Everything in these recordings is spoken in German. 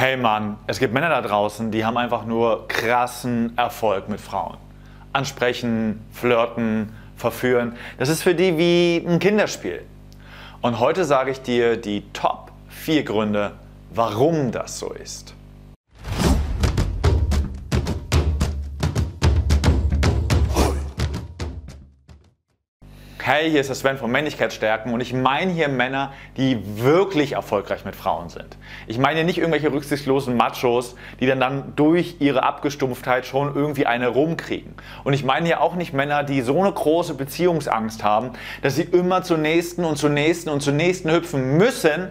Hey Mann, es gibt Männer da draußen, die haben einfach nur krassen Erfolg mit Frauen. Ansprechen, flirten, verführen. Das ist für die wie ein Kinderspiel. Und heute sage ich dir die Top 4 Gründe, warum das so ist. Hey, hier ist der Sven von Männlichkeitsstärken und ich meine hier Männer, die wirklich erfolgreich mit Frauen sind. Ich meine hier nicht irgendwelche rücksichtslosen Machos, die dann, dann durch ihre Abgestumpftheit schon irgendwie eine rumkriegen. Und ich meine hier auch nicht Männer, die so eine große Beziehungsangst haben, dass sie immer zur nächsten und zur nächsten und zur nächsten hüpfen müssen,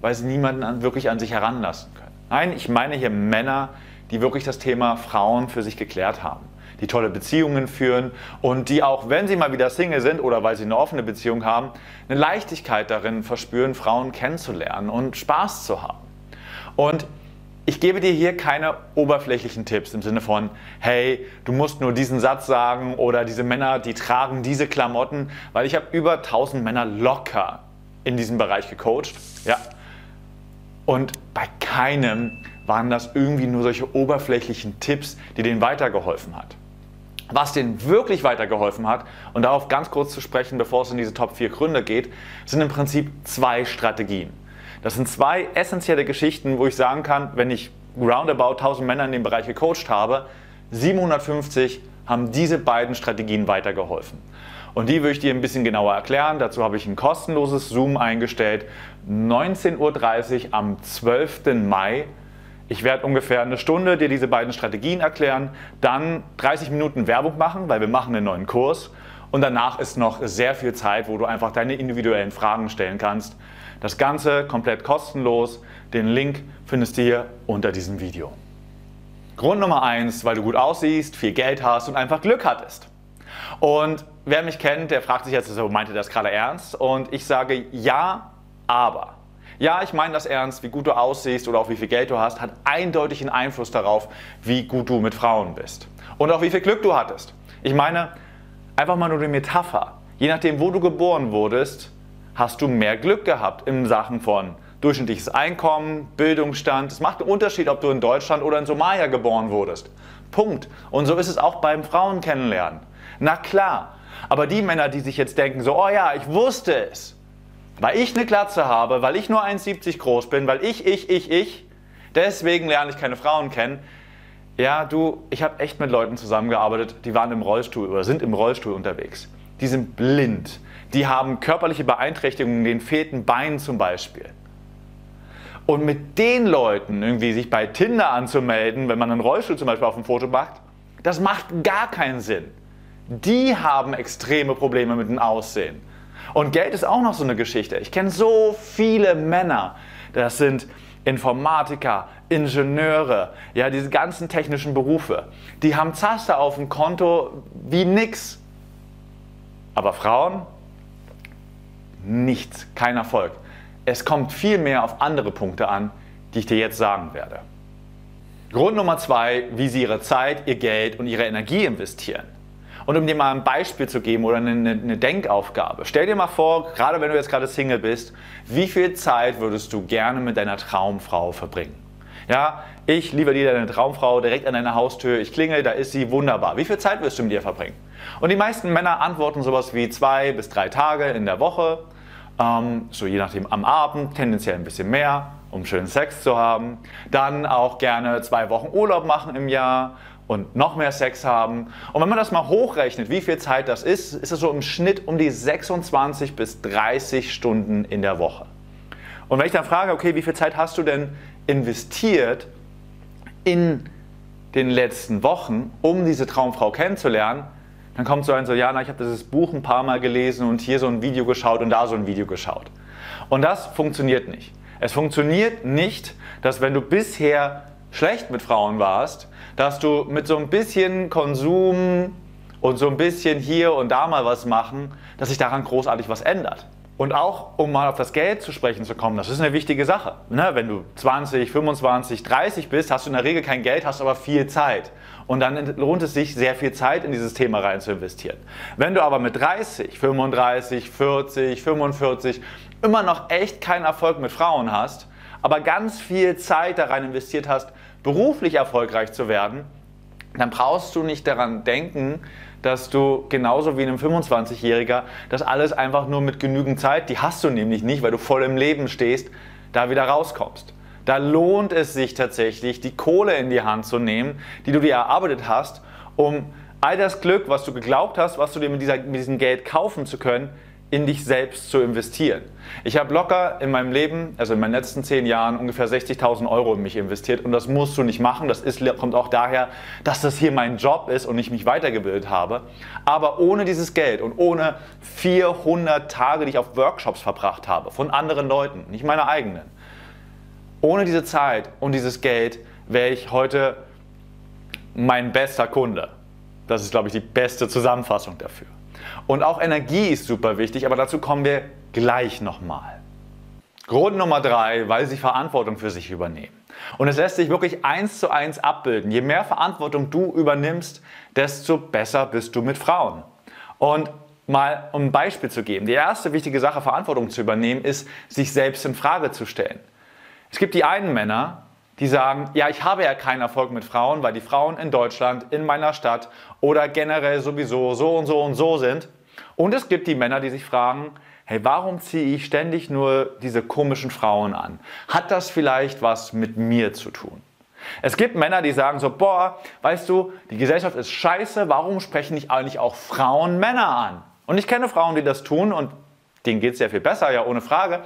weil sie niemanden an, wirklich an sich heranlassen können. Nein, ich meine hier Männer, die wirklich das Thema Frauen für sich geklärt haben die tolle Beziehungen führen und die auch, wenn sie mal wieder Single sind oder weil sie eine offene Beziehung haben, eine Leichtigkeit darin verspüren, Frauen kennenzulernen und Spaß zu haben. Und ich gebe dir hier keine oberflächlichen Tipps im Sinne von, hey, du musst nur diesen Satz sagen oder diese Männer, die tragen diese Klamotten, weil ich habe über 1000 Männer locker in diesem Bereich gecoacht. Ja. Und bei keinem waren das irgendwie nur solche oberflächlichen Tipps, die denen weitergeholfen hat. Was denen wirklich weitergeholfen hat, und darauf ganz kurz zu sprechen, bevor es in diese Top 4 Gründe geht, sind im Prinzip zwei Strategien. Das sind zwei essentielle Geschichten, wo ich sagen kann, wenn ich roundabout 1000 Männer in dem Bereich gecoacht habe, 750 haben diese beiden Strategien weitergeholfen. Und die würde ich dir ein bisschen genauer erklären. Dazu habe ich ein kostenloses Zoom eingestellt. 19.30 Uhr am 12. Mai ich werde ungefähr eine Stunde dir diese beiden Strategien erklären, dann 30 Minuten Werbung machen, weil wir machen einen neuen Kurs und danach ist noch sehr viel Zeit, wo du einfach deine individuellen Fragen stellen kannst. Das Ganze komplett kostenlos. Den Link findest du hier unter diesem Video. Grund Nummer eins, weil du gut aussiehst, viel Geld hast und einfach Glück hattest. Und wer mich kennt, der fragt sich jetzt, meinte das gerade ernst? Und ich sage ja, aber. Ja, ich meine das ernst, wie gut du aussiehst oder auch wie viel Geld du hast, hat eindeutig einen Einfluss darauf, wie gut du mit Frauen bist. Und auch wie viel Glück du hattest. Ich meine, einfach mal nur die Metapher. Je nachdem, wo du geboren wurdest, hast du mehr Glück gehabt in Sachen von durchschnittliches Einkommen, Bildungsstand. Es macht einen Unterschied, ob du in Deutschland oder in Somalia geboren wurdest. Punkt. Und so ist es auch beim Frauen kennenlernen. Na klar. Aber die Männer, die sich jetzt denken, so, oh ja, ich wusste es, weil ich eine Glatze habe, weil ich nur 1,70 groß bin, weil ich, ich, ich, ich, deswegen lerne ich keine Frauen kennen. Ja, du, ich habe echt mit Leuten zusammengearbeitet, die waren im Rollstuhl oder sind im Rollstuhl unterwegs. Die sind blind. Die haben körperliche Beeinträchtigungen, den fehlten Beinen zum Beispiel. Und mit den Leuten irgendwie sich bei Tinder anzumelden, wenn man einen Rollstuhl zum Beispiel auf dem Foto macht, das macht gar keinen Sinn. Die haben extreme Probleme mit dem Aussehen. Und Geld ist auch noch so eine Geschichte. Ich kenne so viele Männer, das sind Informatiker, Ingenieure, ja, diese ganzen technischen Berufe. Die haben Zaster auf dem Konto wie nix. Aber Frauen? Nichts, kein Erfolg. Es kommt viel mehr auf andere Punkte an, die ich dir jetzt sagen werde. Grund Nummer zwei, wie sie ihre Zeit, ihr Geld und ihre Energie investieren. Und um dir mal ein Beispiel zu geben oder eine, eine Denkaufgabe. Stell dir mal vor, gerade wenn du jetzt gerade Single bist, wie viel Zeit würdest du gerne mit deiner Traumfrau verbringen? Ja, ich liebe dir deine Traumfrau direkt an deiner Haustür. Ich klingel, da ist sie wunderbar. Wie viel Zeit wirst du mit ihr verbringen? Und die meisten Männer antworten sowas wie zwei bis drei Tage in der Woche, ähm, so je nachdem am Abend, tendenziell ein bisschen mehr, um schönen Sex zu haben. Dann auch gerne zwei Wochen Urlaub machen im Jahr und noch mehr Sex haben. Und wenn man das mal hochrechnet, wie viel Zeit das ist, ist es so im Schnitt um die 26 bis 30 Stunden in der Woche. Und wenn ich dann frage, okay, wie viel Zeit hast du denn investiert in den letzten Wochen, um diese Traumfrau kennenzulernen, dann kommt so ein so, ja, na, ich habe dieses Buch ein paar Mal gelesen und hier so ein Video geschaut und da so ein Video geschaut. Und das funktioniert nicht. Es funktioniert nicht, dass wenn du bisher schlecht mit Frauen warst, dass du mit so ein bisschen Konsum und so ein bisschen hier und da mal was machen, dass sich daran großartig was ändert. Und auch, um mal auf das Geld zu sprechen zu kommen, das ist eine wichtige Sache. Ne? Wenn du 20, 25, 30 bist, hast du in der Regel kein Geld, hast aber viel Zeit. Und dann lohnt es sich, sehr viel Zeit in dieses Thema rein zu investieren. Wenn du aber mit 30, 35, 40, 45 immer noch echt keinen Erfolg mit Frauen hast, aber ganz viel Zeit daran investiert hast, beruflich erfolgreich zu werden, dann brauchst du nicht daran denken, dass du genauso wie ein 25-Jähriger das alles einfach nur mit genügend Zeit, die hast du nämlich nicht, weil du voll im Leben stehst, da wieder rauskommst. Da lohnt es sich tatsächlich, die Kohle in die Hand zu nehmen, die du dir erarbeitet hast, um all das Glück, was du geglaubt hast, was du dir mit, dieser, mit diesem Geld kaufen zu können, in dich selbst zu investieren. Ich habe locker in meinem Leben, also in meinen letzten zehn Jahren, ungefähr 60.000 Euro in mich investiert und das musst du nicht machen. Das ist, kommt auch daher, dass das hier mein Job ist und ich mich weitergebildet habe. Aber ohne dieses Geld und ohne 400 Tage, die ich auf Workshops verbracht habe, von anderen Leuten, nicht meine eigenen, ohne diese Zeit und dieses Geld wäre ich heute mein bester Kunde. Das ist, glaube ich, die beste Zusammenfassung dafür. Und auch Energie ist super wichtig, aber dazu kommen wir gleich nochmal. Grund Nummer drei, weil sie Verantwortung für sich übernehmen. Und es lässt sich wirklich eins zu eins abbilden. Je mehr Verantwortung du übernimmst, desto besser bist du mit Frauen. Und mal um ein Beispiel zu geben. Die erste wichtige Sache, Verantwortung zu übernehmen, ist, sich selbst in Frage zu stellen. Es gibt die einen Männer, die sagen, ja, ich habe ja keinen Erfolg mit Frauen, weil die Frauen in Deutschland, in meiner Stadt oder generell sowieso so und so und so sind. Und es gibt die Männer, die sich fragen, hey, warum ziehe ich ständig nur diese komischen Frauen an? Hat das vielleicht was mit mir zu tun? Es gibt Männer, die sagen so, boah, weißt du, die Gesellschaft ist scheiße, warum sprechen nicht eigentlich auch Frauen Männer an? Und ich kenne Frauen, die das tun und denen geht es sehr viel besser, ja, ohne Frage.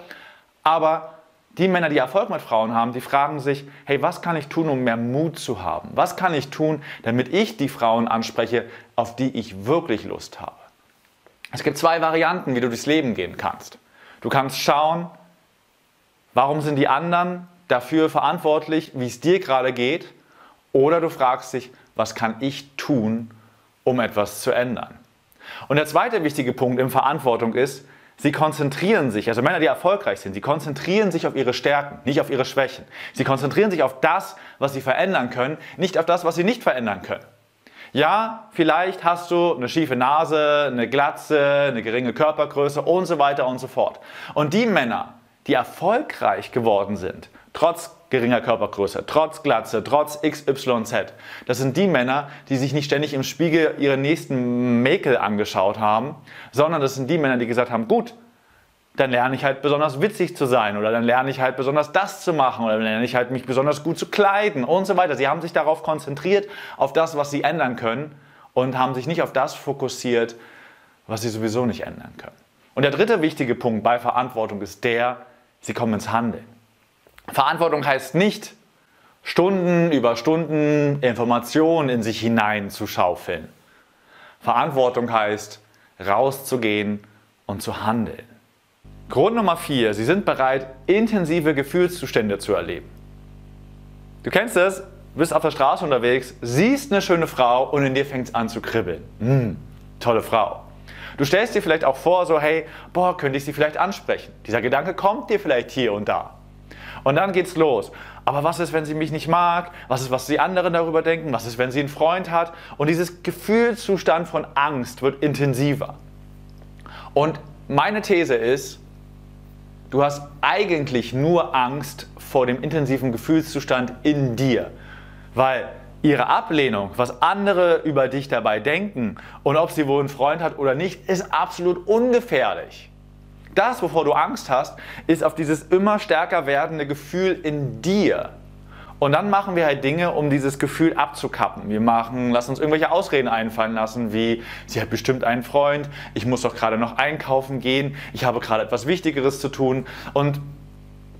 Aber die Männer, die Erfolg mit Frauen haben, die fragen sich, hey, was kann ich tun, um mehr Mut zu haben? Was kann ich tun, damit ich die Frauen anspreche, auf die ich wirklich Lust habe? Es gibt zwei Varianten, wie du durchs Leben gehen kannst. Du kannst schauen, warum sind die anderen dafür verantwortlich, wie es dir gerade geht? Oder du fragst dich, was kann ich tun, um etwas zu ändern? Und der zweite wichtige Punkt in Verantwortung ist, Sie konzentrieren sich, also Männer, die erfolgreich sind, sie konzentrieren sich auf ihre Stärken, nicht auf ihre Schwächen. Sie konzentrieren sich auf das, was sie verändern können, nicht auf das, was sie nicht verändern können. Ja, vielleicht hast du eine schiefe Nase, eine Glatze, eine geringe Körpergröße und so weiter und so fort. Und die Männer, die erfolgreich geworden sind, trotz geringer Körpergröße, trotz Glatze, trotz XYZ. Das sind die Männer, die sich nicht ständig im Spiegel ihre nächsten Mäkel angeschaut haben, sondern das sind die Männer, die gesagt haben, gut, dann lerne ich halt besonders witzig zu sein oder dann lerne ich halt besonders das zu machen oder dann lerne ich halt mich besonders gut zu kleiden und so weiter. Sie haben sich darauf konzentriert, auf das, was sie ändern können und haben sich nicht auf das fokussiert, was sie sowieso nicht ändern können. Und der dritte wichtige Punkt bei Verantwortung ist der, sie kommen ins Handeln. Verantwortung heißt nicht, Stunden über Stunden Informationen in sich hinein zu schaufeln. Verantwortung heißt, rauszugehen und zu handeln. Grund Nummer vier: Sie sind bereit, intensive Gefühlszustände zu erleben. Du kennst es, bist auf der Straße unterwegs, siehst eine schöne Frau und in dir fängt es an zu kribbeln. Hm, tolle Frau. Du stellst dir vielleicht auch vor, so, hey, boah, könnte ich sie vielleicht ansprechen? Dieser Gedanke kommt dir vielleicht hier und da. Und dann geht's los. Aber was ist, wenn sie mich nicht mag? Was ist, was die anderen darüber denken? Was ist, wenn sie einen Freund hat? Und dieses Gefühlszustand von Angst wird intensiver. Und meine These ist, du hast eigentlich nur Angst vor dem intensiven Gefühlszustand in dir. Weil ihre Ablehnung, was andere über dich dabei denken und ob sie wohl einen Freund hat oder nicht, ist absolut ungefährlich. Das, wovor du Angst hast, ist auf dieses immer stärker werdende Gefühl in dir. Und dann machen wir halt Dinge, um dieses Gefühl abzukappen. Wir machen, lass uns irgendwelche Ausreden einfallen lassen, wie sie hat bestimmt einen Freund, ich muss doch gerade noch einkaufen gehen, ich habe gerade etwas Wichtigeres zu tun und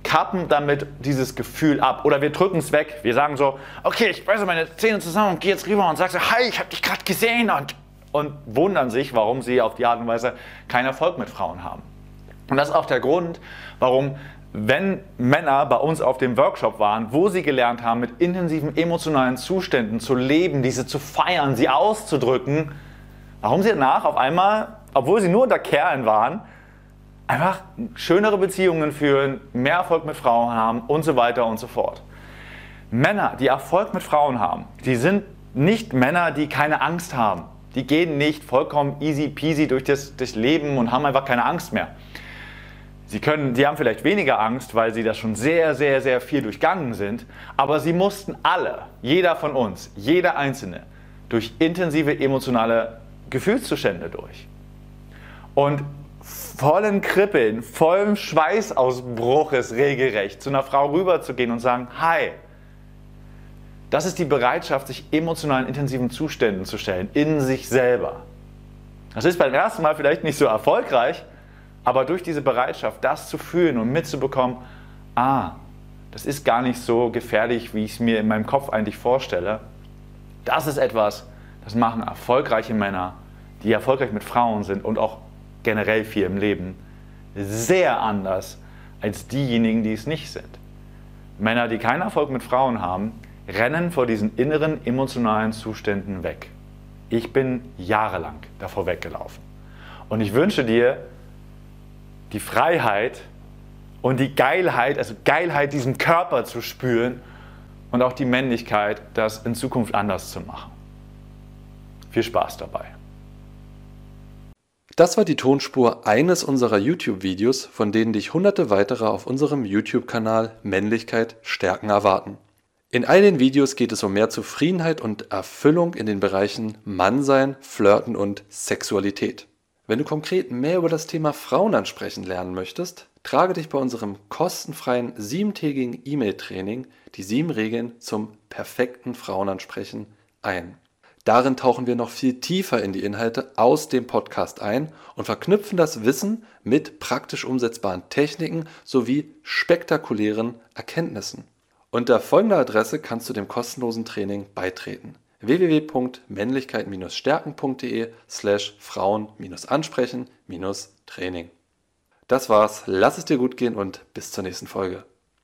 kappen damit dieses Gefühl ab. Oder wir drücken es weg. Wir sagen so, okay, ich beiße meine Zähne zusammen und gehe jetzt rüber und sage so, hi, ich habe dich gerade gesehen und, und wundern sich, warum sie auf die Art und Weise keinen Erfolg mit Frauen haben. Und das ist auch der Grund, warum, wenn Männer bei uns auf dem Workshop waren, wo sie gelernt haben, mit intensiven emotionalen Zuständen zu leben, diese zu feiern, sie auszudrücken, warum sie danach auf einmal, obwohl sie nur unter Kerlen waren, einfach schönere Beziehungen führen, mehr Erfolg mit Frauen haben und so weiter und so fort. Männer, die Erfolg mit Frauen haben, die sind nicht Männer, die keine Angst haben. Die gehen nicht vollkommen easy peasy durch das, das Leben und haben einfach keine Angst mehr. Sie, können, sie haben vielleicht weniger Angst, weil sie das schon sehr, sehr, sehr viel durchgangen sind, aber sie mussten alle, jeder von uns, jeder Einzelne, durch intensive emotionale Gefühlszustände durch. Und vollen Kribbeln, vollem Schweißausbruches regelrecht zu einer Frau rüberzugehen und sagen, hi, das ist die Bereitschaft, sich emotionalen intensiven Zuständen zu stellen, in sich selber. Das ist beim ersten Mal vielleicht nicht so erfolgreich, aber durch diese Bereitschaft, das zu fühlen und mitzubekommen, ah, das ist gar nicht so gefährlich, wie ich es mir in meinem Kopf eigentlich vorstelle, das ist etwas, das machen erfolgreiche Männer, die erfolgreich mit Frauen sind und auch generell viel im Leben, sehr anders als diejenigen, die es nicht sind. Männer, die keinen Erfolg mit Frauen haben, rennen vor diesen inneren emotionalen Zuständen weg. Ich bin jahrelang davor weggelaufen. Und ich wünsche dir die Freiheit und die Geilheit, also Geilheit, diesen Körper zu spüren und auch die Männlichkeit, das in Zukunft anders zu machen. Viel Spaß dabei. Das war die Tonspur eines unserer YouTube-Videos, von denen dich hunderte weitere auf unserem YouTube-Kanal Männlichkeit stärken erwarten. In all den Videos geht es um mehr Zufriedenheit und Erfüllung in den Bereichen Mannsein, Flirten und Sexualität. Wenn du konkret mehr über das Thema Frauen ansprechen lernen möchtest, trage dich bei unserem kostenfreien siebentägigen E-Mail-Training die sieben Regeln zum perfekten Frauenansprechen ein. Darin tauchen wir noch viel tiefer in die Inhalte aus dem Podcast ein und verknüpfen das Wissen mit praktisch umsetzbaren Techniken sowie spektakulären Erkenntnissen. Unter folgender Adresse kannst du dem kostenlosen Training beitreten: www.männlichkeit-stärken.de slash Frauen-ansprechen-training. Das war's, lass es dir gut gehen und bis zur nächsten Folge.